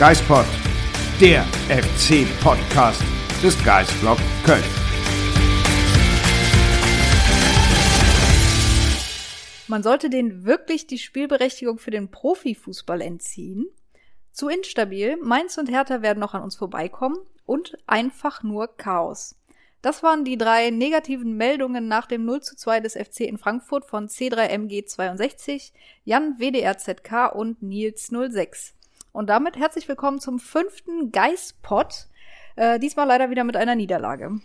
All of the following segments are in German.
Geispod, der FC-Podcast des Geistblog Köln. Man sollte denen wirklich die Spielberechtigung für den Profifußball entziehen. Zu instabil, Mainz und Hertha werden noch an uns vorbeikommen und einfach nur Chaos. Das waren die drei negativen Meldungen nach dem 0 zu 2 des FC in Frankfurt von C3MG62, Jan WDRZK und Nils 06. Und damit herzlich willkommen zum fünften Geispot. Äh, diesmal leider wieder mit einer Niederlage.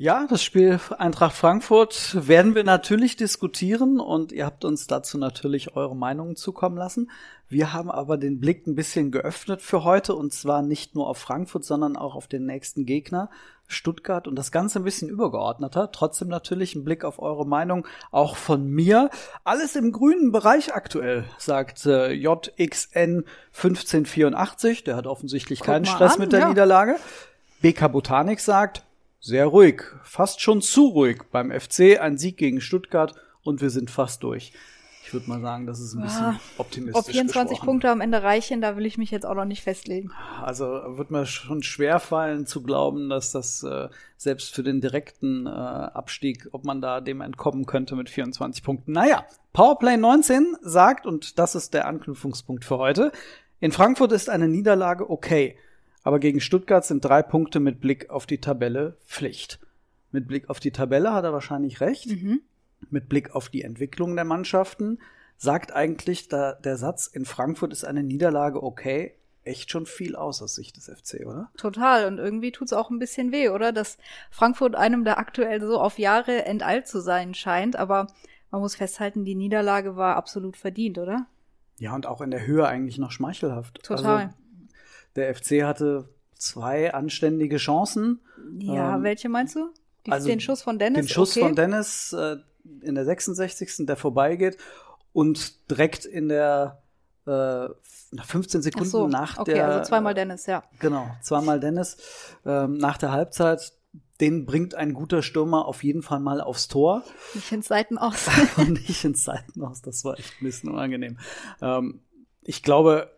Ja, das Spiel Eintracht Frankfurt werden wir natürlich diskutieren und ihr habt uns dazu natürlich eure Meinungen zukommen lassen. Wir haben aber den Blick ein bisschen geöffnet für heute und zwar nicht nur auf Frankfurt, sondern auch auf den nächsten Gegner, Stuttgart und das Ganze ein bisschen übergeordneter. Trotzdem natürlich ein Blick auf eure Meinung auch von mir. Alles im grünen Bereich aktuell, sagt äh, JXN 1584. Der hat offensichtlich Guck keinen Stress an, mit der ja. Niederlage. BK Botanik sagt, sehr ruhig, fast schon zu ruhig beim FC. Ein Sieg gegen Stuttgart und wir sind fast durch. Ich würde mal sagen, das ist ein bisschen ja, optimistisch. Ob 24 gesprochen. Punkte am Ende reichen, da will ich mich jetzt auch noch nicht festlegen. Also wird mir schon schwer fallen zu glauben, dass das äh, selbst für den direkten äh, Abstieg, ob man da dem entkommen könnte mit 24 Punkten. Naja, Powerplay 19 sagt, und das ist der Anknüpfungspunkt für heute, in Frankfurt ist eine Niederlage okay. Aber gegen Stuttgart sind drei Punkte mit Blick auf die Tabelle Pflicht. Mit Blick auf die Tabelle hat er wahrscheinlich recht. Mhm. Mit Blick auf die Entwicklung der Mannschaften sagt eigentlich da, der Satz, in Frankfurt ist eine Niederlage okay, echt schon viel aus aus Sicht des FC, oder? Total. Und irgendwie tut's auch ein bisschen weh, oder? Dass Frankfurt einem da aktuell so auf Jahre enteilt zu sein scheint. Aber man muss festhalten, die Niederlage war absolut verdient, oder? Ja, und auch in der Höhe eigentlich noch schmeichelhaft. Total. Also, der FC hatte zwei anständige Chancen. Ja, ähm, welche meinst du? Die, also den Schuss von Dennis? Den Schuss okay. von Dennis äh, in der 66. der vorbeigeht und direkt in der äh, 15 Sekunden so, nach okay, der. Also zweimal Dennis, ja. Genau, zweimal Dennis. Ähm, nach der Halbzeit, den bringt ein guter Stürmer auf jeden Fall mal aufs Tor. Nicht ins Seitenaus. und nicht ins Seitenaus, das war echt ein bisschen unangenehm. Ähm, ich glaube,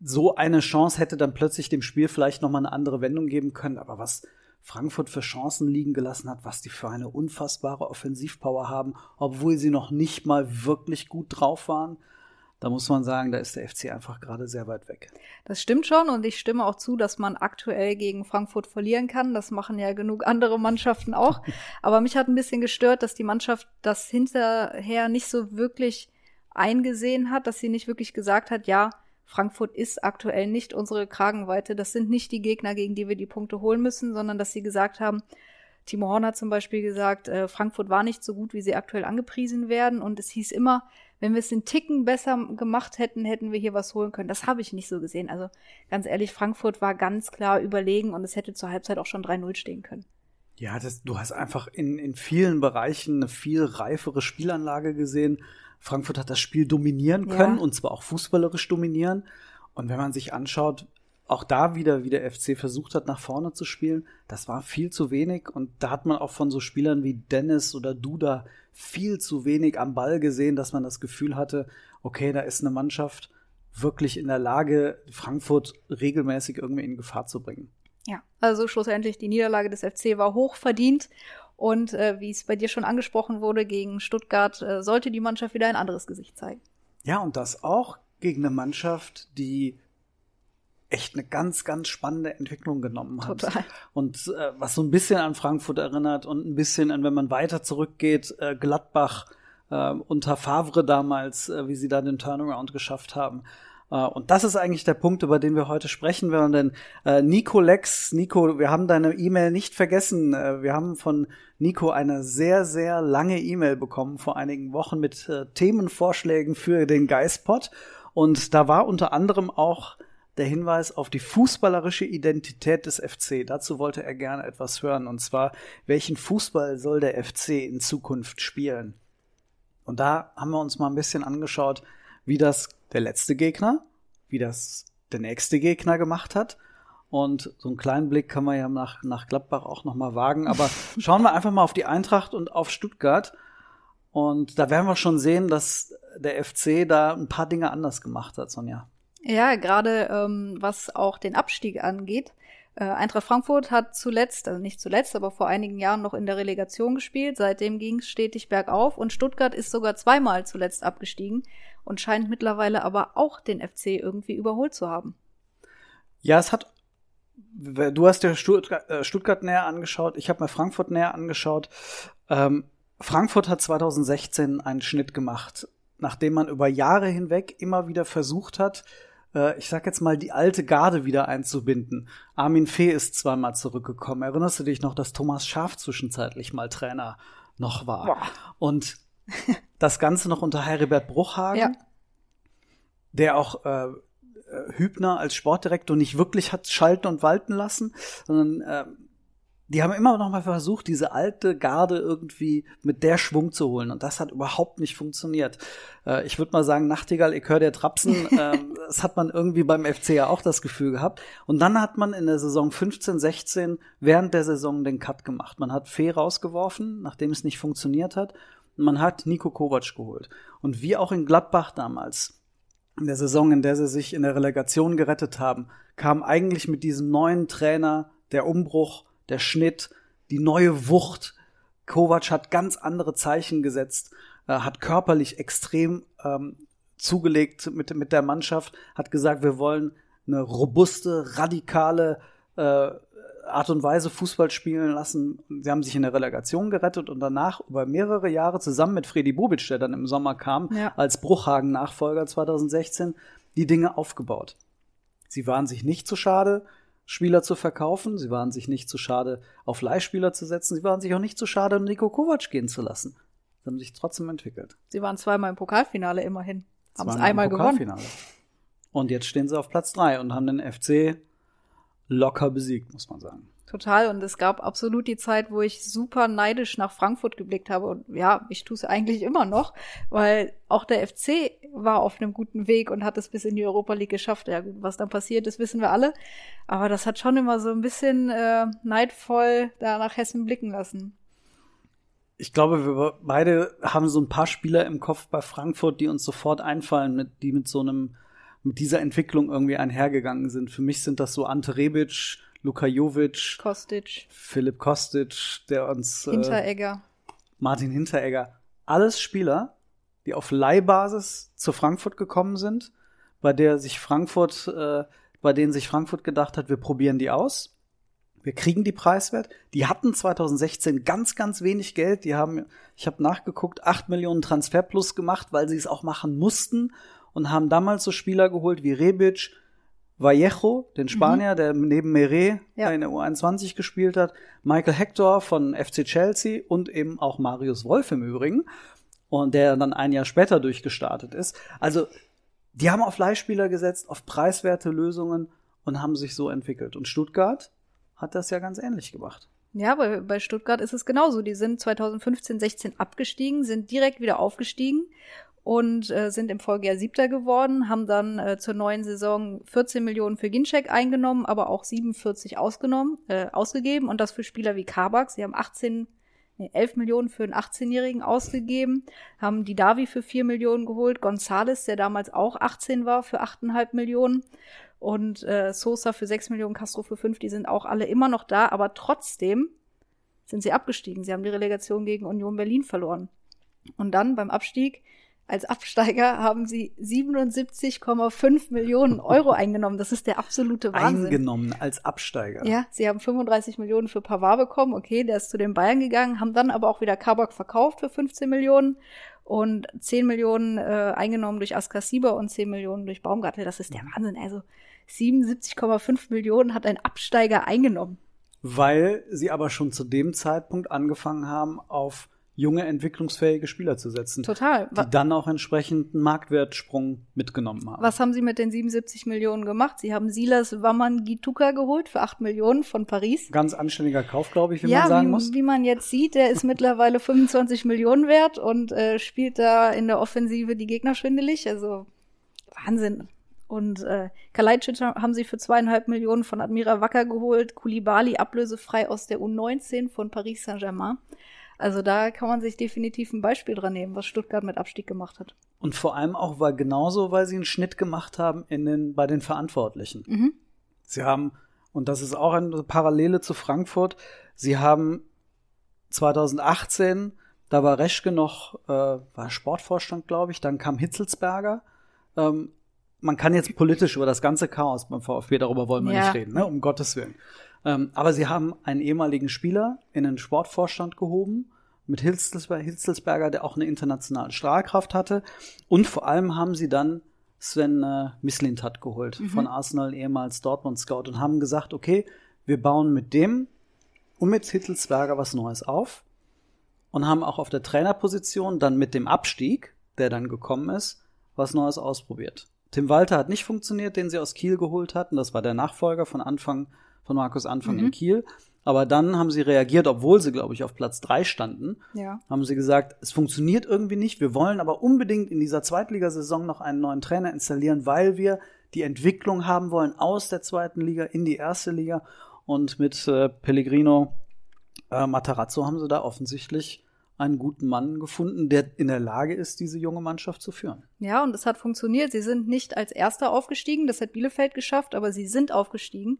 so eine Chance hätte dann plötzlich dem Spiel vielleicht noch mal eine andere Wendung geben können. Aber was Frankfurt für Chancen liegen gelassen hat, was die für eine unfassbare Offensivpower haben, obwohl sie noch nicht mal wirklich gut drauf waren, da muss man sagen, da ist der FC einfach gerade sehr weit weg. Das stimmt schon und ich stimme auch zu, dass man aktuell gegen Frankfurt verlieren kann. Das machen ja genug andere Mannschaften auch. Aber mich hat ein bisschen gestört, dass die Mannschaft das hinterher nicht so wirklich eingesehen hat, dass sie nicht wirklich gesagt hat, ja, Frankfurt ist aktuell nicht unsere Kragenweite. Das sind nicht die Gegner, gegen die wir die Punkte holen müssen, sondern dass sie gesagt haben, Timo Horn hat zum Beispiel gesagt, äh, Frankfurt war nicht so gut, wie sie aktuell angepriesen werden. Und es hieß immer, wenn wir es den Ticken besser gemacht hätten, hätten wir hier was holen können. Das habe ich nicht so gesehen. Also ganz ehrlich, Frankfurt war ganz klar überlegen und es hätte zur Halbzeit auch schon 3-0 stehen können. Ja, das, du hast einfach in, in vielen Bereichen eine viel reifere Spielanlage gesehen. Frankfurt hat das Spiel dominieren können ja. und zwar auch fußballerisch dominieren. Und wenn man sich anschaut, auch da wieder, wie der FC versucht hat, nach vorne zu spielen, das war viel zu wenig. Und da hat man auch von so Spielern wie Dennis oder Duda viel zu wenig am Ball gesehen, dass man das Gefühl hatte, okay, da ist eine Mannschaft wirklich in der Lage, Frankfurt regelmäßig irgendwie in Gefahr zu bringen. Ja, also schlussendlich die Niederlage des FC war hoch verdient und äh, wie es bei dir schon angesprochen wurde, gegen Stuttgart äh, sollte die Mannschaft wieder ein anderes Gesicht zeigen. Ja, und das auch gegen eine Mannschaft, die echt eine ganz, ganz spannende Entwicklung genommen hat. Total. Und äh, was so ein bisschen an Frankfurt erinnert und ein bisschen an, wenn man weiter zurückgeht, äh, Gladbach äh, unter Favre damals, äh, wie sie da den Turnaround geschafft haben. Äh, und das ist eigentlich der Punkt, über den wir heute sprechen werden. Denn äh, Nico Lex, Nico, wir haben deine E-Mail nicht vergessen. Äh, wir haben von Nico eine sehr, sehr lange E-Mail bekommen vor einigen Wochen mit äh, Themenvorschlägen für den Geistpot. Und da war unter anderem auch der Hinweis auf die fußballerische Identität des FC. Dazu wollte er gerne etwas hören. Und zwar, welchen Fußball soll der FC in Zukunft spielen? Und da haben wir uns mal ein bisschen angeschaut, wie das der letzte Gegner, wie das der nächste Gegner gemacht hat. Und so einen kleinen Blick kann man ja nach, nach Gladbach auch noch mal wagen. Aber schauen wir einfach mal auf die Eintracht und auf Stuttgart. Und da werden wir schon sehen, dass der FC da ein paar Dinge anders gemacht hat, Sonja. Ja, gerade ähm, was auch den Abstieg angeht. Äh, Eintracht Frankfurt hat zuletzt, also nicht zuletzt, aber vor einigen Jahren noch in der Relegation gespielt. Seitdem ging es stetig bergauf und Stuttgart ist sogar zweimal zuletzt abgestiegen und scheint mittlerweile aber auch den FC irgendwie überholt zu haben. Ja, es hat. Du hast dir Stuttgart, äh, Stuttgart näher angeschaut, ich habe mir Frankfurt näher angeschaut. Ähm, Frankfurt hat 2016 einen Schnitt gemacht, nachdem man über Jahre hinweg immer wieder versucht hat, äh, ich sag jetzt mal, die alte Garde wieder einzubinden. Armin Fee ist zweimal zurückgekommen. Erinnerst du dich noch, dass Thomas Schaf zwischenzeitlich mal Trainer noch war? Boah. Und das Ganze noch unter Heribert Bruchhagen, ja. der auch äh, äh, Hübner als Sportdirektor nicht wirklich hat schalten und walten lassen, sondern äh, die haben immer noch mal versucht, diese alte Garde irgendwie mit der Schwung zu holen. Und das hat überhaupt nicht funktioniert. Äh, ich würde mal sagen, Nachtigall, ich höre der Trapsen, äh, das hat man irgendwie beim FC ja auch das Gefühl gehabt. Und dann hat man in der Saison 15, 16 während der Saison den Cut gemacht. Man hat Fee rausgeworfen, nachdem es nicht funktioniert hat. Und man hat Nico Kovac geholt. Und wie auch in Gladbach damals, in der Saison, in der sie sich in der Relegation gerettet haben, kam eigentlich mit diesem neuen Trainer der Umbruch der Schnitt, die neue Wucht. Kovac hat ganz andere Zeichen gesetzt, äh, hat körperlich extrem ähm, zugelegt mit, mit der Mannschaft, hat gesagt, wir wollen eine robuste, radikale äh, Art und Weise Fußball spielen lassen. Sie haben sich in der Relegation gerettet und danach über mehrere Jahre zusammen mit Freddy Bubic, der dann im Sommer kam, ja. als Bruchhagen-Nachfolger 2016, die Dinge aufgebaut. Sie waren sich nicht zu schade, Spieler zu verkaufen. Sie waren sich nicht zu schade, auf Leihspieler zu setzen. Sie waren sich auch nicht zu schade, Nico Kovac gehen zu lassen. Sie haben sich trotzdem entwickelt. Sie waren zweimal im Pokalfinale immerhin. Haben es einmal gewonnen. Und jetzt stehen sie auf Platz drei und haben den FC locker besiegt, muss man sagen. Total. Und es gab absolut die Zeit, wo ich super neidisch nach Frankfurt geblickt habe. Und ja, ich tue es eigentlich immer noch, weil auch der FC war auf einem guten Weg und hat es bis in die Europa League geschafft. Ja, gut, was dann passiert ist, wissen wir alle. Aber das hat schon immer so ein bisschen äh, neidvoll da nach Hessen blicken lassen. Ich glaube, wir beide haben so ein paar Spieler im Kopf bei Frankfurt, die uns sofort einfallen, mit, die mit so einem, mit dieser Entwicklung irgendwie einhergegangen sind. Für mich sind das so Ante Rebic, Luka Jovic, Kostic, Philipp Kostic, der uns äh, Hinteregger, äh, Martin Hinteregger, alles Spieler, die auf Leihbasis zu Frankfurt gekommen sind, bei der sich Frankfurt, äh, bei denen sich Frankfurt gedacht hat, wir probieren die aus. Wir kriegen die preiswert. Die hatten 2016 ganz, ganz wenig Geld. Die haben, ich habe nachgeguckt, 8 Millionen Transfer plus gemacht, weil sie es auch machen mussten und haben damals so Spieler geholt wie Rebic, Vallejo, den Spanier, mhm. der neben Meret ja. in der U21 gespielt hat, Michael Hector von FC Chelsea und eben auch Marius Wolf im Übrigen und der dann ein Jahr später durchgestartet ist. Also die haben auf Leihspieler gesetzt, auf preiswerte Lösungen und haben sich so entwickelt. Und Stuttgart hat das ja ganz ähnlich gemacht. Ja, bei, bei Stuttgart ist es genauso. Die sind 2015, 16 abgestiegen, sind direkt wieder aufgestiegen und äh, sind im Folgejahr Siebter geworden, haben dann äh, zur neuen Saison 14 Millionen für Ginczek eingenommen, aber auch 47 ausgenommen, äh, ausgegeben und das für Spieler wie Kabak. Sie haben 18, nee, 11 Millionen für einen 18-Jährigen ausgegeben, haben die Davi für 4 Millionen geholt, Gonzales, der damals auch 18 war, für 8,5 Millionen und äh, Sosa für 6 Millionen, Castro für 5, die sind auch alle immer noch da, aber trotzdem sind sie abgestiegen. Sie haben die Relegation gegen Union Berlin verloren. Und dann beim Abstieg als Absteiger haben sie 77,5 Millionen Euro eingenommen. Das ist der absolute Wahnsinn. Eingenommen als Absteiger. Ja, sie haben 35 Millionen für Pavard bekommen. Okay, der ist zu den Bayern gegangen, haben dann aber auch wieder Kabak verkauft für 15 Millionen und 10 Millionen äh, eingenommen durch Askar Sieber und 10 Millionen durch Baumgartel. Das ist der Wahnsinn. Also 77,5 Millionen hat ein Absteiger eingenommen. Weil sie aber schon zu dem Zeitpunkt angefangen haben, auf junge, entwicklungsfähige Spieler zu setzen. Total. Die dann auch entsprechend einen Marktwertsprung mitgenommen haben. Was haben sie mit den 77 Millionen gemacht? Sie haben Silas Wamman Gituka geholt für 8 Millionen von Paris. Ganz anständiger Kauf, glaube ich, wie ja, man sagen wie, muss. wie man jetzt sieht, der ist mittlerweile 25 Millionen wert und äh, spielt da in der Offensive die Gegner schwindelig. Also Wahnsinn. Und äh, Kalajdzic haben sie für zweieinhalb Millionen von Admira Wacker geholt, Kulibali ablösefrei aus der U19 von Paris Saint-Germain. Also da kann man sich definitiv ein Beispiel dran nehmen, was Stuttgart mit Abstieg gemacht hat. Und vor allem auch weil genauso, weil sie einen Schnitt gemacht haben in den, bei den Verantwortlichen. Mhm. Sie haben, und das ist auch eine Parallele zu Frankfurt, sie haben 2018, da war Reschke noch, äh, war Sportvorstand, glaube ich, dann kam Hitzelsberger. Ähm, man kann jetzt politisch über das ganze Chaos beim VfB, darüber wollen wir Ja. nicht reden, ne? um Gottes Willen. Ähm, aber sie haben einen ehemaligen Spieler in den Sportvorstand gehoben, mit Hitzelsberger, Hitzelsberger, der auch eine internationale Strahlkraft hatte. Und vor allem haben sie dann Sven äh, Mislintat geholt von Arsenal, ehemals Dortmund Scout, und haben gesagt, okay, wir bauen mit dem und mit Hitzelsberger was Neues auf und haben auch auf der Trainerposition dann mit dem Abstieg, der dann gekommen ist, was Neues ausprobiert. Tim Walter hat nicht funktioniert, den sie aus Kiel geholt hatten. Das war der Nachfolger von Anfang, von Markus Anfang in Kiel. Aber dann haben sie reagiert, obwohl sie, glaube ich, auf Platz drei standen. Ja. Haben sie gesagt, es funktioniert irgendwie nicht. Wir wollen aber unbedingt in dieser Zweitligasaison noch einen neuen Trainer installieren, weil wir die Entwicklung haben wollen aus der zweiten Liga in die erste Liga. Und mit äh, Pellegrino äh, Matarazzo haben sie da offensichtlich einen guten Mann gefunden, der in der Lage ist, diese junge Mannschaft zu führen. Ja, und es hat funktioniert. Sie sind nicht als Erster aufgestiegen, das hat Bielefeld geschafft, aber sie sind aufgestiegen.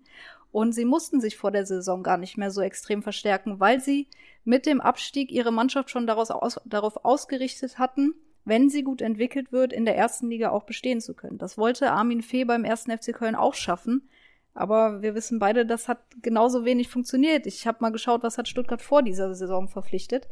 Und sie mussten sich vor der Saison gar nicht mehr so extrem verstärken, weil sie mit dem Abstieg ihre Mannschaft schon daraus aus, darauf ausgerichtet hatten, wenn sie gut entwickelt wird, in der ersten Liga auch bestehen zu können. Das wollte Armin Fee beim ersten FC Köln auch schaffen. Aber wir wissen beide, das hat genauso wenig funktioniert. Ich habe mal geschaut, was hat Stuttgart vor dieser Saison verpflichtet.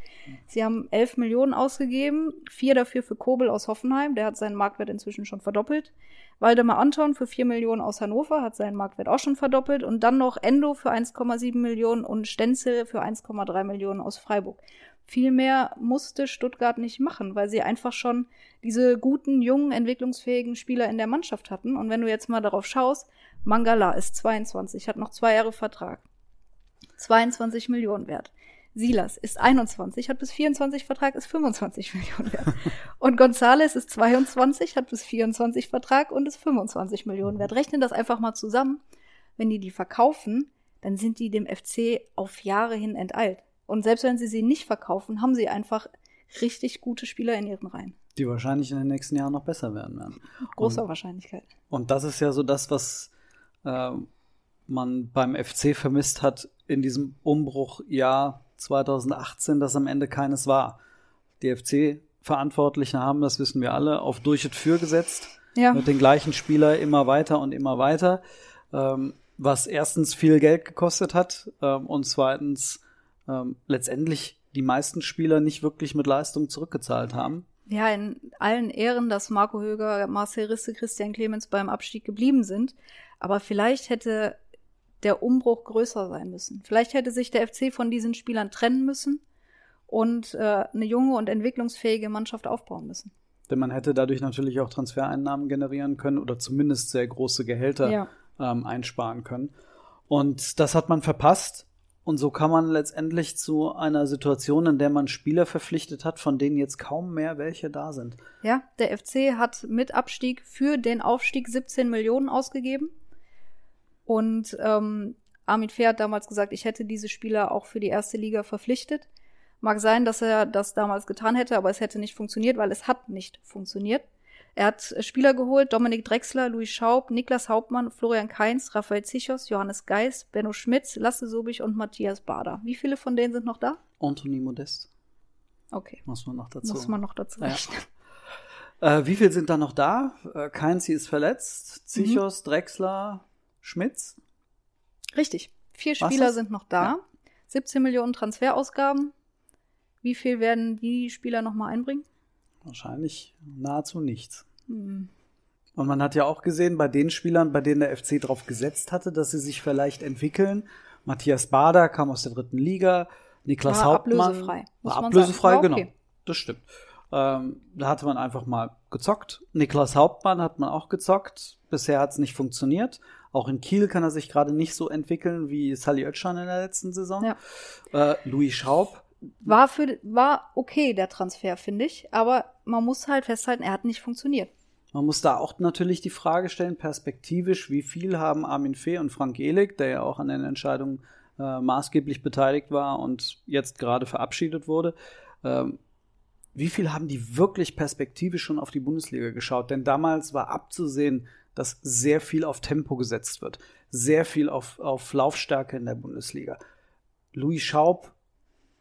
Sie haben 11 Millionen ausgegeben, vier dafür für Kobel aus Hoffenheim, der hat seinen Marktwert inzwischen schon verdoppelt. Waldemar Anton für 4 Millionen aus Hannover hat seinen Marktwert auch schon verdoppelt. Und dann noch Endo für 1,7 Millionen und Stenzel für 1,3 Millionen aus Freiburg. Viel mehr musste Stuttgart nicht machen, weil sie einfach schon diese guten, jungen, entwicklungsfähigen Spieler in der Mannschaft hatten. Und wenn du jetzt mal darauf schaust, Mangala ist 22, hat noch zwei Jahre Vertrag. 22 Millionen wert. Silas ist 21, hat bis 24 Vertrag, ist 25 Millionen wert. Und Gonzales ist 22, hat bis 24 Vertrag und ist 25 Millionen wert. Rechnen das einfach mal zusammen. Wenn die die verkaufen, dann sind die dem FC auf Jahre hin enteilt. Und selbst wenn sie sie nicht verkaufen, haben sie einfach richtig gute Spieler in ihren Reihen. Die wahrscheinlich in den nächsten Jahren noch besser werden werden. Großer Und- Wahrscheinlichkeit. Und das ist ja so das, was äh, man beim FC vermisst hat in diesem Umbruchjahr 2018, das am Ende keines war. Die FC-Verantwortlichen haben, das wissen wir alle, auf durch und für gesetzt. Ja. Mit den gleichen Spieler immer weiter und immer weiter. Ähm, was erstens viel Geld gekostet hat ähm, und zweitens ähm, letztendlich die meisten Spieler nicht wirklich mit Leistung zurückgezahlt haben. Ja, in allen Ehren, dass Marco Höger, Marcel Risse, Christian Clemens beim Abstieg geblieben sind. Aber vielleicht hätte der Umbruch größer sein müssen. Vielleicht hätte sich der FC von diesen Spielern trennen müssen und äh, eine junge und entwicklungsfähige Mannschaft aufbauen müssen. Denn man hätte dadurch natürlich auch Transfereinnahmen generieren können oder zumindest sehr große Gehälter Ja. ähm, einsparen können. Und das hat man verpasst. Und so kam man letztendlich zu einer Situation, in der man Spieler verpflichtet hat, von denen jetzt kaum mehr welche da sind. Ja, der FC hat mit Abstieg für den Aufstieg 17 Millionen ausgegeben. Und ähm, Armin Fehr hat damals gesagt, ich hätte diese Spieler auch für die erste Liga verpflichtet. Mag sein, dass er das damals getan hätte, aber es hätte nicht funktioniert, weil es hat nicht funktioniert. Er hat äh, Spieler geholt, Dominik Drexler, Louis Schaub, Niklas Hauptmann, Florian Kainz, Raphael Zichos, Johannes Geis, Benno Schmitz, Lasse Sobich und Matthias Bader. Wie viele von denen sind noch da? Anthony Modest, Okay, muss man noch dazu. muss man noch dazu Ja. rechnen. Äh, wie viel sind da noch da? Äh, Keinzi ist verletzt, Zichos, Mhm. Drexler, Schmitz. Richtig. Vier Spieler sind noch da. Ja. 17 Millionen Transferausgaben. Wie viel werden die Spieler nochmal einbringen? Wahrscheinlich nahezu nichts. Mhm. Und man hat ja auch gesehen, bei den Spielern, bei denen der FC drauf gesetzt hatte, dass sie sich vielleicht entwickeln. Matthias Bader kam aus der dritten Liga, Niklas war Hauptmann ablösefrei, war ablösefrei, okay. genau. Das stimmt. Ähm, da hatte man einfach mal gezockt. Niklas Hauptmann hat man auch gezockt. Bisher hat es nicht funktioniert. Auch in Kiel kann er sich gerade nicht so entwickeln wie Sally Oetschan in der letzten Saison. Ja. Äh, Louis Schaub. War, für, war okay, der Transfer, finde ich. Aber man muss halt festhalten, er hat nicht funktioniert. Man muss da auch natürlich die Frage stellen, perspektivisch, wie viel haben Armin Fee und Frank Ehlig, der ja auch an den Entscheidungen äh, maßgeblich beteiligt war und jetzt gerade verabschiedet wurde, ähm, wie viel haben die wirklich perspektivisch schon auf die Bundesliga geschaut? Denn damals war abzusehen, dass sehr viel auf Tempo gesetzt wird, sehr viel auf, auf Laufstärke in der Bundesliga. Louis Schaub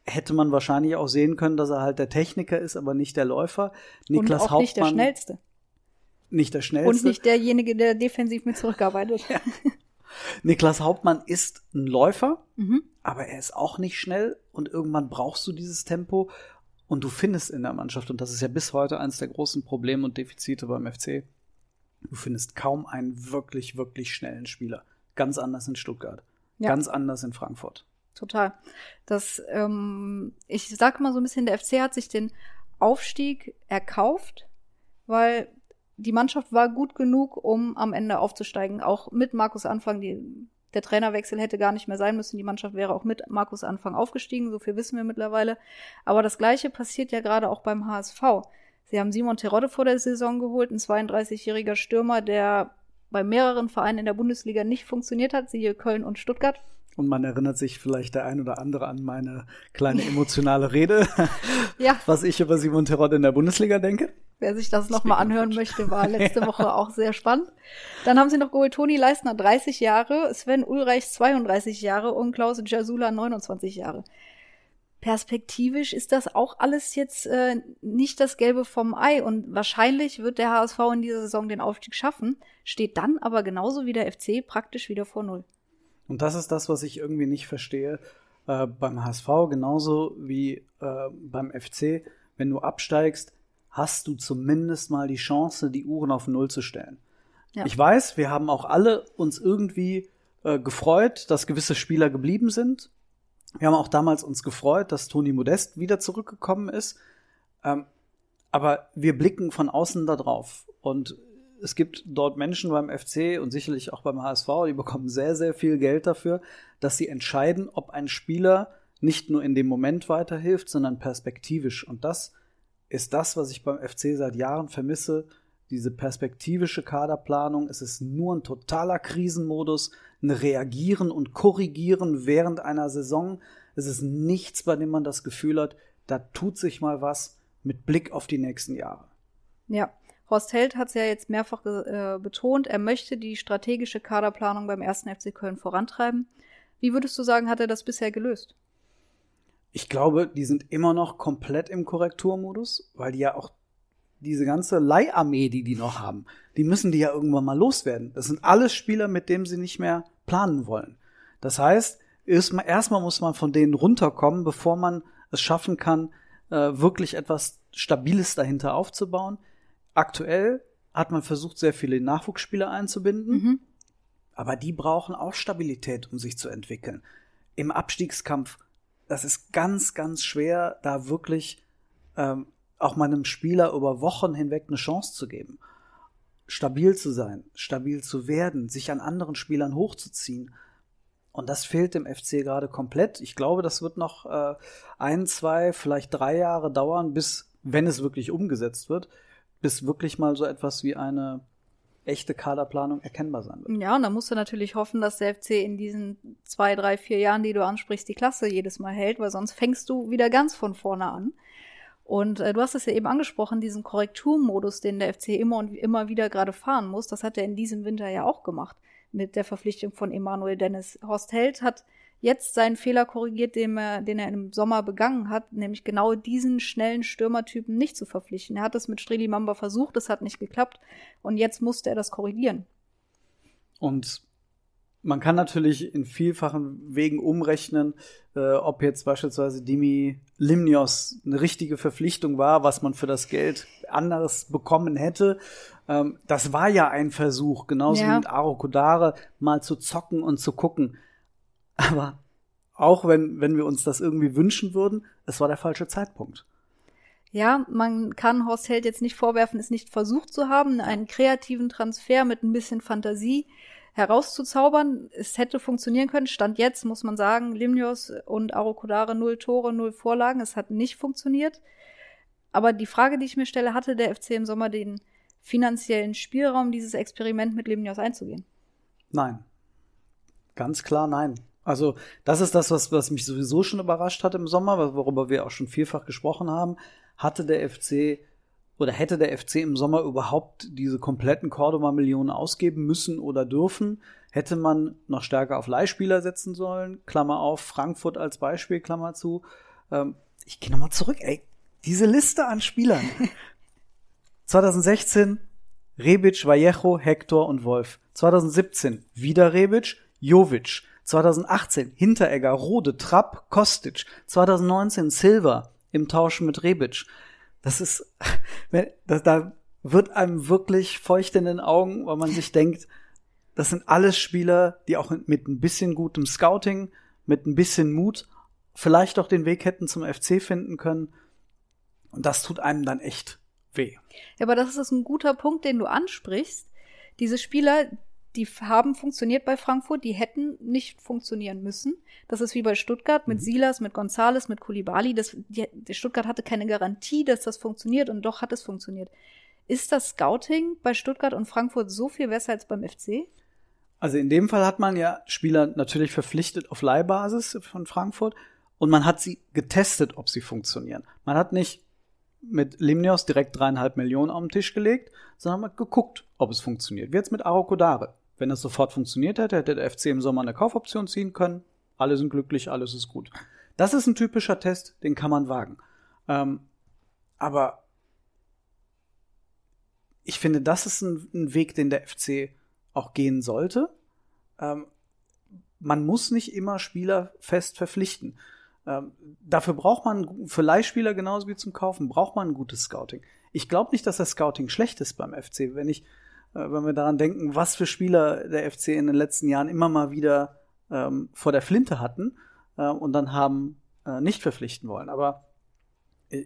hätte man wahrscheinlich auch sehen können, dass er halt der Techniker ist, aber nicht der Läufer. Niklas Und auch Hauptmann, nicht der schnellste. Nicht der schnellste. Und nicht derjenige, der defensiv mit zurückarbeitet. Ja. Niklas Hauptmann ist ein Läufer, mhm. aber er ist auch nicht schnell und irgendwann brauchst du dieses Tempo und du findest in der Mannschaft, und das ist ja bis heute eines der großen Probleme und Defizite beim FC, du findest kaum einen wirklich, wirklich schnellen Spieler. Ganz anders in Stuttgart. Ja. Ganz anders in Frankfurt. Total. Das, ähm, ich sag mal so ein bisschen, der FC hat sich den Aufstieg erkauft, weil die Mannschaft war gut genug, um am Ende aufzusteigen. Auch mit Markus Anfang, die der Trainerwechsel hätte gar nicht mehr sein müssen. Die Mannschaft wäre auch mit Markus Anfang aufgestiegen, so viel wissen wir mittlerweile. Aber das Gleiche passiert ja gerade auch beim HSV. Sie haben Simon Terodde vor der Saison geholt, ein 32-jähriger Stürmer, der bei mehreren Vereinen in der Bundesliga nicht funktioniert hat, siehe Köln und Stuttgart. Und man erinnert sich vielleicht der ein oder andere an meine kleine emotionale Rede, ja. was ich über Simon Terodde in der Bundesliga denke. Wer sich das nochmal anhören möchte, war letzte Woche auch sehr spannend. Dann haben sie noch geholt Toni Leistner 30 Jahre, Sven Ulreich 32 Jahre und Klaus Jasula 29 Jahre. Perspektivisch ist das auch alles jetzt äh, nicht das Gelbe vom Ei und wahrscheinlich wird der HSV in dieser Saison den Aufstieg schaffen, steht dann aber genauso wie der FC praktisch wieder vor Null. Und das ist das, was ich irgendwie nicht verstehe äh, beim HSV, genauso wie äh, beim FC. Wenn du absteigst, hast du zumindest mal die Chance, die Uhren auf Null zu stellen. Ja. Ich weiß, wir haben auch alle uns irgendwie äh, gefreut, dass gewisse Spieler geblieben sind. Wir haben auch damals uns gefreut, dass Toni Modest wieder zurückgekommen ist. Ähm, aber wir blicken von außen da drauf. Und es gibt dort Menschen beim FC und sicherlich auch beim HSV, die bekommen sehr, sehr viel Geld dafür, dass sie entscheiden, ob ein Spieler nicht nur in dem Moment weiterhilft, sondern perspektivisch. Und das ist das, was ich beim FC seit Jahren vermisse. Diese perspektivische Kaderplanung. Es ist nur ein totaler Krisenmodus, ein Reagieren und Korrigieren während einer Saison. Es ist nichts, bei dem man das Gefühl hat, da tut sich mal was mit Blick auf die nächsten Jahre. Ja, Horst Held hat es ja jetzt mehrfach äh, betont, er möchte die strategische Kaderplanung beim ersten FC Köln vorantreiben. Wie würdest du sagen, hat er das bisher gelöst? Ich glaube, die sind immer noch komplett im Korrekturmodus, weil die ja auch diese ganze Leiharmee, die die noch haben, die müssen die ja irgendwann mal loswerden. Das sind alles Spieler, mit denen sie nicht mehr planen wollen. Das heißt, erstmal, erstmal muss man von denen runterkommen, bevor man es schaffen kann, äh, wirklich etwas Stabiles dahinter aufzubauen. Aktuell hat man versucht, sehr viele Nachwuchsspieler einzubinden, mhm. aber die brauchen auch Stabilität, um sich zu entwickeln. Im Abstiegskampf, das ist ganz, ganz schwer, da wirklich ähm, auch meinem Spieler über Wochen hinweg eine Chance zu geben. Stabil zu sein, stabil zu werden, sich an anderen Spielern hochzuziehen. Und das fehlt dem FC gerade komplett. Ich glaube, das wird noch äh, ein, zwei, vielleicht drei Jahre dauern, bis, wenn es wirklich umgesetzt wird, bis wirklich mal so etwas wie eine echte Kaderplanung erkennbar sein wird. Ja, und da musst du natürlich hoffen, dass der FC in diesen zwei, drei, vier Jahren, die du ansprichst, die Klasse jedes Mal hält, weil sonst fängst du wieder ganz von vorne an. Und äh, du hast es ja eben angesprochen, diesen Korrekturmodus, den der FC immer und immer wieder gerade fahren muss, das hat er in diesem Winter ja auch gemacht mit der Verpflichtung von Emanuel Dennis. Horst Held hat jetzt seinen Fehler korrigiert, den er, den er im Sommer begangen hat, nämlich genau diesen schnellen Stürmertypen nicht zu verpflichten. Er hat das mit Streli Mamba versucht, es hat nicht geklappt und jetzt musste er das korrigieren. Und man kann natürlich in vielfachen Wegen umrechnen, äh, ob jetzt beispielsweise Dimi Limnios eine richtige Verpflichtung war, was man für das Geld anderes bekommen hätte. Ähm, das war ja ein Versuch, genauso ja. wie mit Aro Kodare, mal zu zocken und zu gucken. Aber auch wenn, wenn wir uns das irgendwie wünschen würden, es war der falsche Zeitpunkt. Ja, man kann Horst Held jetzt nicht vorwerfen, es nicht versucht zu haben, einen kreativen Transfer mit ein bisschen Fantasie herauszuzaubern. Es hätte funktionieren können. Stand jetzt, muss man sagen, Limnios und Arokodare null Tore, null Vorlagen. Es hat nicht funktioniert. Aber die Frage, die ich mir stelle, hatte der FC im Sommer den finanziellen Spielraum, dieses Experiment mit Limnios einzugehen? Nein. Ganz klar nein. Also, das ist das, was, was mich sowieso schon überrascht hat im Sommer, worüber wir auch schon vielfach gesprochen haben. Hatte der FC oder hätte der FC im Sommer überhaupt diese kompletten Cordoba-Millionen ausgeben müssen oder dürfen? Hätte man noch stärker auf Leihspieler setzen sollen? Klammer auf, Frankfurt als Beispiel, Klammer zu. Ähm, ich gehe nochmal zurück, ey. Diese Liste an Spielern. 2016 Rebic, Vallejo, Hector und Wolf. 2017 wieder Rebic, Jovic. 2018 Hinteregger, Rode, Trapp, Kostic. 2019 Silva im Tausch mit Rebic das ist, das, da wird einem wirklich feucht in den Augen, weil man sich denkt, das sind alles Spieler, die auch mit ein bisschen gutem Scouting, mit ein bisschen Mut vielleicht auch den Weg hätten zum FC finden können. Und das tut einem dann echt weh. Ja, aber das ist ein guter Punkt, den du ansprichst. Diese Spieler, die haben funktioniert bei Frankfurt, die hätten nicht funktionieren müssen. Das ist wie bei Stuttgart mit mhm. Silas, mit Gonzales, mit Kulibali. Das, die, die Stuttgart hatte keine Garantie, dass das funktioniert und doch hat es funktioniert. Ist das Scouting bei Stuttgart und Frankfurt so viel besser als beim FC? Also in dem Fall hat man ja Spieler natürlich verpflichtet auf Leihbasis von Frankfurt und man hat sie getestet, ob sie funktionieren. Man hat nicht mit Limnios direkt dreieinhalb Millionen auf den Tisch gelegt, sondern man hat geguckt, ob es funktioniert. Wie jetzt mit Arokodare. Wenn das sofort funktioniert hätte, hätte der FC im Sommer eine Kaufoption ziehen können. Alle sind glücklich, alles ist gut. Das ist ein typischer Test, den kann man wagen. Ähm, aber ich finde, das ist ein, ein, Weg, den der FC auch gehen sollte. Ähm, man muss nicht immer Spieler fest verpflichten. Ähm, dafür braucht man, für Leihspieler genauso wie zum Kaufen, braucht man ein gutes Scouting. Ich glaube nicht, dass das Scouting schlecht ist beim FC. Wenn ich wenn wir daran denken, was für Spieler der FC in den letzten Jahren immer mal wieder ähm, vor der Flinte hatten äh, und dann haben äh, nicht verpflichten wollen. Aber äh,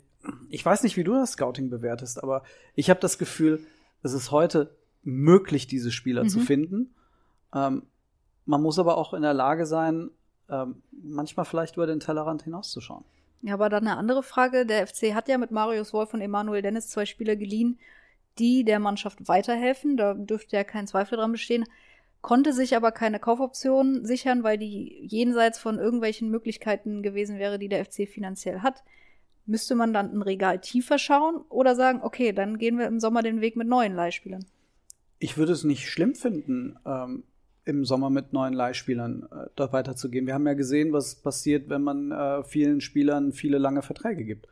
ich weiß nicht, wie du das Scouting bewertest, aber ich habe das Gefühl, es ist heute möglich, diese Spieler mhm. zu finden. Ähm, man muss aber auch in der Lage sein, ähm, manchmal vielleicht über den Tellerrand hinauszuschauen. Ja, aber dann eine andere Frage. Der FC hat ja mit Marius Wolf und Emanuel Dennis zwei Spieler geliehen, die der Mannschaft weiterhelfen. Da dürfte ja kein Zweifel dran bestehen. Konnte sich aber keine Kaufoption sichern, weil die jenseits von irgendwelchen Möglichkeiten gewesen wäre, die der FC finanziell hat. Müsste man dann ein Regal tiefer schauen oder sagen, okay, dann gehen wir im Sommer den Weg mit neuen Leihspielern? Ich würde es nicht schlimm finden, ähm, im Sommer mit neuen Leihspielern äh, da weiterzugehen. Wir haben ja gesehen, was passiert, wenn man äh, vielen Spielern viele lange Verträge gibt.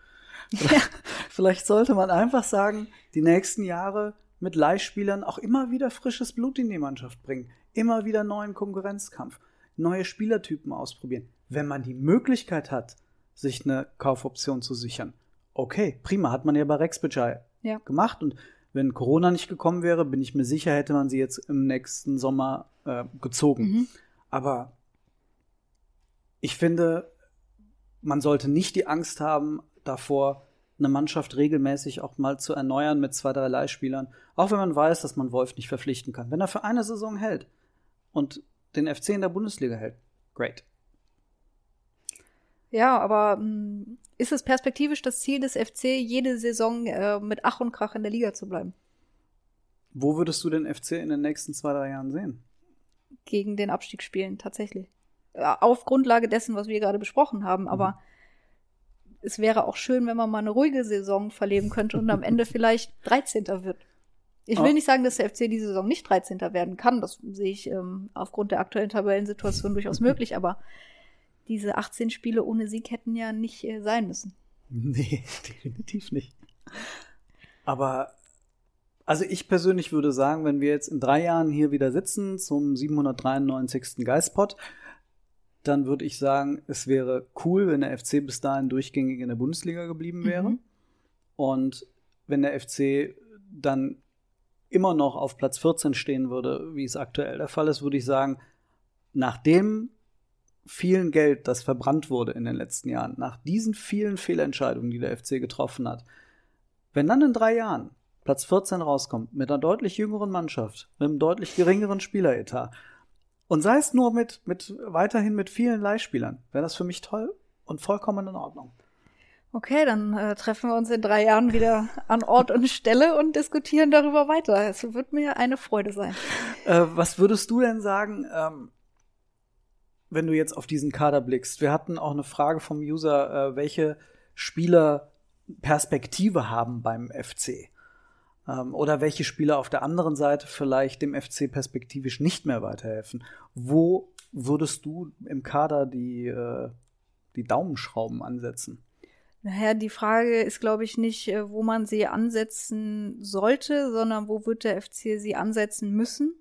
Ja. Vielleicht sollte man einfach sagen, die nächsten Jahre mit Leihspielern auch immer wieder frisches Blut in die Mannschaft bringen, immer wieder neuen Konkurrenzkampf, neue Spielertypen ausprobieren. Wenn man die Möglichkeit hat, sich eine Kaufoption zu sichern, okay, prima, hat man ja bei Rex ja. gemacht und wenn Corona nicht gekommen wäre, bin ich mir sicher, hätte man sie jetzt im nächsten Sommer äh, gezogen. Mhm. Aber ich finde, man sollte nicht die Angst haben davor, eine Mannschaft regelmäßig auch mal zu erneuern mit zwei, drei Leihspielern. Auch wenn man weiß, dass man Wolf nicht verpflichten kann. Wenn er für eine Saison hält und den FC in der Bundesliga hält, great. Ja, aber mh, hm, ist es perspektivisch das Ziel des FC, jede Saison äh, mit Ach und Krach in der Liga zu bleiben? Wo würdest du den FC in den nächsten zwei, drei Jahren sehen? Gegen den Abstieg spielen, tatsächlich. Auf Grundlage dessen, was wir gerade besprochen haben, aber mhm es wäre auch schön, wenn man mal eine ruhige Saison verleben könnte und am Ende vielleicht 13. wird. Ich will oh. nicht sagen, dass der FC diese Saison nicht 13. werden kann. Das sehe ich ähm, aufgrund der aktuellen Tabellensituation durchaus möglich, aber diese 18 Spiele ohne Sieg hätten ja nicht äh, sein müssen. Nee, definitiv nicht. Aber Also ich persönlich würde sagen, wenn wir jetzt in drei Jahren hier wieder sitzen zum 793. Geistpot, dann würde ich sagen, es wäre cool, wenn der FC bis dahin durchgängig in der Bundesliga geblieben wäre. Mhm. Und wenn der FC dann immer noch auf Platz 14 stehen würde, wie es aktuell der Fall ist, würde ich sagen, nach dem vielen Geld, das verbrannt wurde in den letzten Jahren, nach diesen vielen Fehlentscheidungen, die der FC getroffen hat, wenn dann in drei Jahren Platz 14 rauskommt, mit einer deutlich jüngeren Mannschaft, mit einem deutlich geringeren Spieleretat, und sei es nur mit, mit weiterhin mit vielen Leihspielern, wäre das für mich toll und vollkommen in Ordnung. Okay, dann äh, treffen wir uns in drei Jahren wieder an Ort und Stelle und diskutieren darüber weiter. Es wird mir eine Freude sein. Äh, was würdest du denn sagen, ähm, wenn du jetzt auf diesen Kader blickst? Wir hatten auch eine Frage vom User, äh, welche Spieler Perspektive haben beim FC. Ähm, oder welche Spieler auf der anderen Seite vielleicht dem FC perspektivisch nicht mehr weiterhelfen. Wo würdest du im Kader die, äh, die Daumenschrauben ansetzen? Naja, die Frage ist, glaube ich, nicht, äh, wo man sie ansetzen sollte, sondern wo wird der FC sie ansetzen müssen.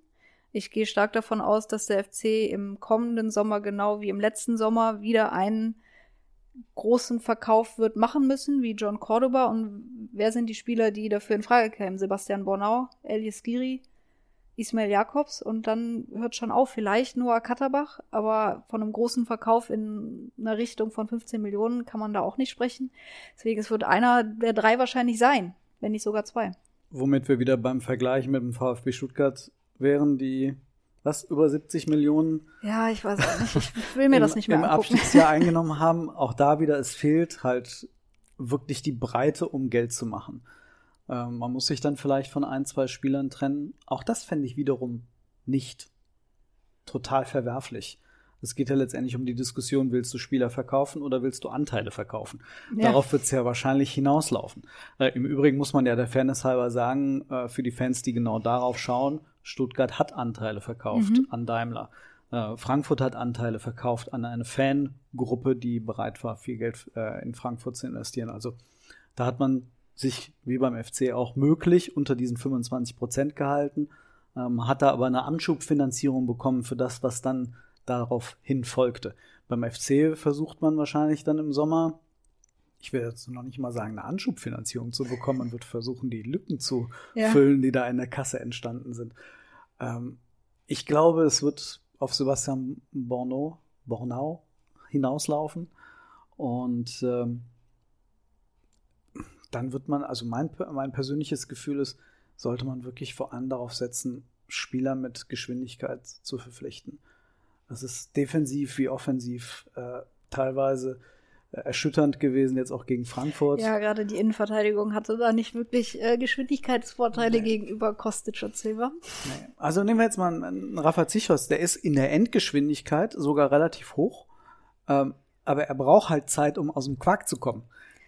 Ich gehe stark davon aus, dass der FC im kommenden Sommer genau wie im letzten Sommer wieder einen großen Verkauf wird machen müssen, wie John Cordoba. Und wer sind die Spieler, die dafür in Frage kämen? Sebastian Bornau, Elias Giri, Ismail Jakobs und dann hört schon auf, vielleicht Noah Katterbach, aber von einem großen Verkauf in einer Richtung von 15 Millionen kann man da auch nicht sprechen. Deswegen, es wird einer der drei wahrscheinlich sein, wenn nicht sogar zwei. Womit wir wieder beim Vergleich mit dem VfB Stuttgart wären, die was über 70 Millionen. Ja, ich weiß auch nicht. Ich will mir im, das nicht mehr im angucken. Abstiegsjahr eingenommen haben. Auch da wieder, es fehlt halt wirklich die Breite, um Geld zu machen. Ähm, man muss sich dann vielleicht von ein, zwei Spielern trennen. Auch das fände ich wiederum nicht total verwerflich. Es geht ja letztendlich um die Diskussion, willst du Spieler verkaufen oder willst du Anteile verkaufen? Ja. Darauf wird es ja wahrscheinlich hinauslaufen. Äh, Im Übrigen muss man ja der Fairness halber sagen, äh, für die Fans, die genau darauf schauen, Stuttgart hat Anteile verkauft mhm. an Daimler. Äh, Frankfurt hat Anteile verkauft an eine Fangruppe, die bereit war, viel Geld äh, in Frankfurt zu investieren. Also da hat man sich wie beim FC auch möglich unter diesen 25 Prozent gehalten, ähm, hat da aber eine Anschubfinanzierung bekommen für das, was dann darauf hin folgte. Beim FC versucht man wahrscheinlich dann im Sommer, ich will jetzt noch nicht mal sagen, eine Anschubfinanzierung zu bekommen. Man wird versuchen, die Lücken zu ja. füllen, die da in der Kasse entstanden sind. Ähm, ich glaube, es wird auf Sebastian Bornau, Bornau hinauslaufen. Und ähm, dann wird man, also mein, mein persönliches Gefühl ist, sollte man wirklich vor allem darauf setzen, Spieler mit Geschwindigkeit zu verpflichten. Das ist defensiv wie offensiv äh, teilweise erschütternd gewesen, jetzt auch gegen Frankfurt. Ja, gerade die Innenverteidigung hatte da nicht wirklich äh, Geschwindigkeitsvorteile nee. gegenüber Kostic und Silva. Nee. Also nehmen wir jetzt mal einen, einen Rafa Zichos, der ist in der Endgeschwindigkeit sogar relativ hoch, ähm, aber er braucht halt Zeit, um aus dem Quark zu kommen.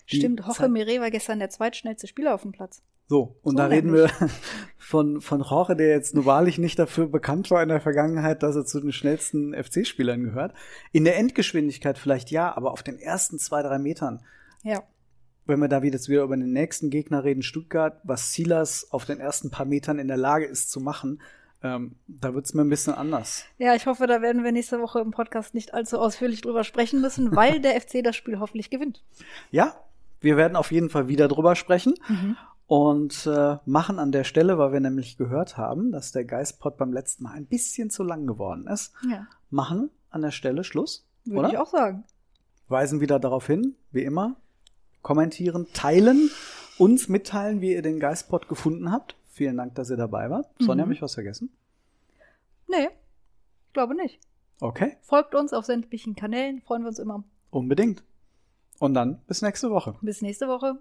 Stimmt, Hoche Mire war gestern der zweitschnellste Spieler auf dem Platz. So, und so da reden wir von, von Jorge, der jetzt nur wahrlich nicht dafür bekannt war in der Vergangenheit, dass er zu den schnellsten FC-Spielern gehört. In der Endgeschwindigkeit vielleicht ja, aber auf den ersten zwei, drei Metern. Ja. Wenn wir da jetzt wieder über den nächsten Gegner reden, Stuttgart, was Silas auf den ersten paar Metern in der Lage ist zu machen, ähm, da wird's mir ein bisschen anders. Ja, ich hoffe, da werden wir nächste Woche im Podcast nicht allzu ausführlich drüber sprechen müssen, weil der FC das Spiel hoffentlich gewinnt. Ja, wir werden auf jeden Fall wieder drüber sprechen. Mhm und äh, machen an der Stelle, weil wir nämlich gehört haben, dass der Geistpot beim letzten Mal ein bisschen zu lang geworden ist, ja. machen an der Stelle Schluss. Würde oder? ich auch sagen. Weisen wieder darauf hin, wie immer, kommentieren, teilen, uns mitteilen, wie ihr den Geistpot gefunden habt. Vielen Dank, dass ihr dabei wart. Mhm. Sonja, habe ich was vergessen? Nee, glaube nicht. Okay. Folgt uns auf sämtlichen Kanälen, freuen wir uns immer. Unbedingt. Und dann bis nächste Woche. Bis nächste Woche.